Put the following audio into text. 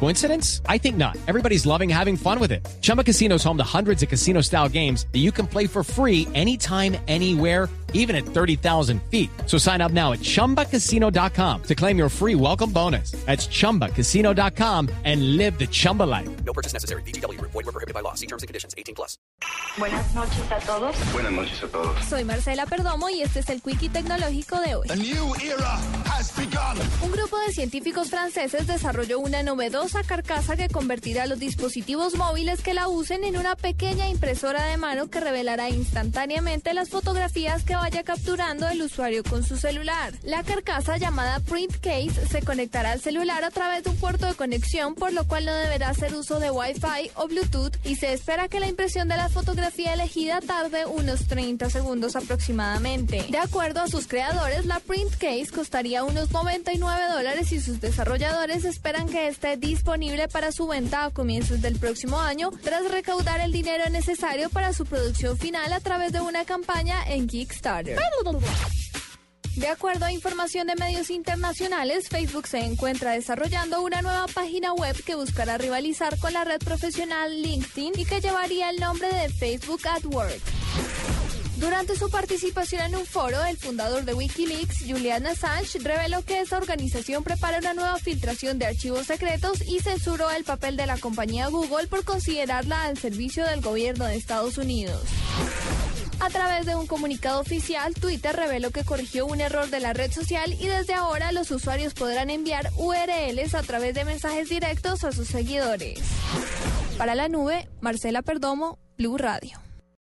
Coincidence? I think not. Everybody's loving having fun with it. Chumba Casino is home to hundreds of casino style games that you can play for free anytime, anywhere, even at 30,000 feet. So sign up now at chumbacasino.com to claim your free welcome bonus. That's chumbacasino.com and live the Chumba life. No purchase necessary. BGW. Void were prohibited by law. See terms and conditions. 18 plus. Buenas noches a todos. Buenas noches a todos. Soy Marcela Perdomo y este es el Quickie Tecnológico de hoy. A new era has begun. Científicos franceses desarrolló una novedosa carcasa que convertirá los dispositivos móviles que la usen en una pequeña impresora de mano que revelará instantáneamente las fotografías que vaya capturando el usuario con su celular. La carcasa llamada Print Case se conectará al celular a través de un puerto de conexión, por lo cual no deberá hacer uso de Wi-Fi o Bluetooth y se espera que la impresión de la fotografía elegida tarde unos 30 segundos aproximadamente. De acuerdo a sus creadores, la Print Case costaría unos 99 dólares y sus desarrolladores esperan que esté disponible para su venta a comienzos del próximo año tras recaudar el dinero necesario para su producción final a través de una campaña en Kickstarter. De acuerdo a información de medios internacionales, Facebook se encuentra desarrollando una nueva página web que buscará rivalizar con la red profesional LinkedIn y que llevaría el nombre de Facebook at Work. Durante su participación en un foro, el fundador de Wikileaks, Julian Assange, reveló que esta organización prepara una nueva filtración de archivos secretos y censuró el papel de la compañía Google por considerarla al servicio del gobierno de Estados Unidos. A través de un comunicado oficial, Twitter reveló que corrigió un error de la red social y desde ahora los usuarios podrán enviar URLs a través de mensajes directos a sus seguidores. Para la nube, Marcela Perdomo, Blue Radio.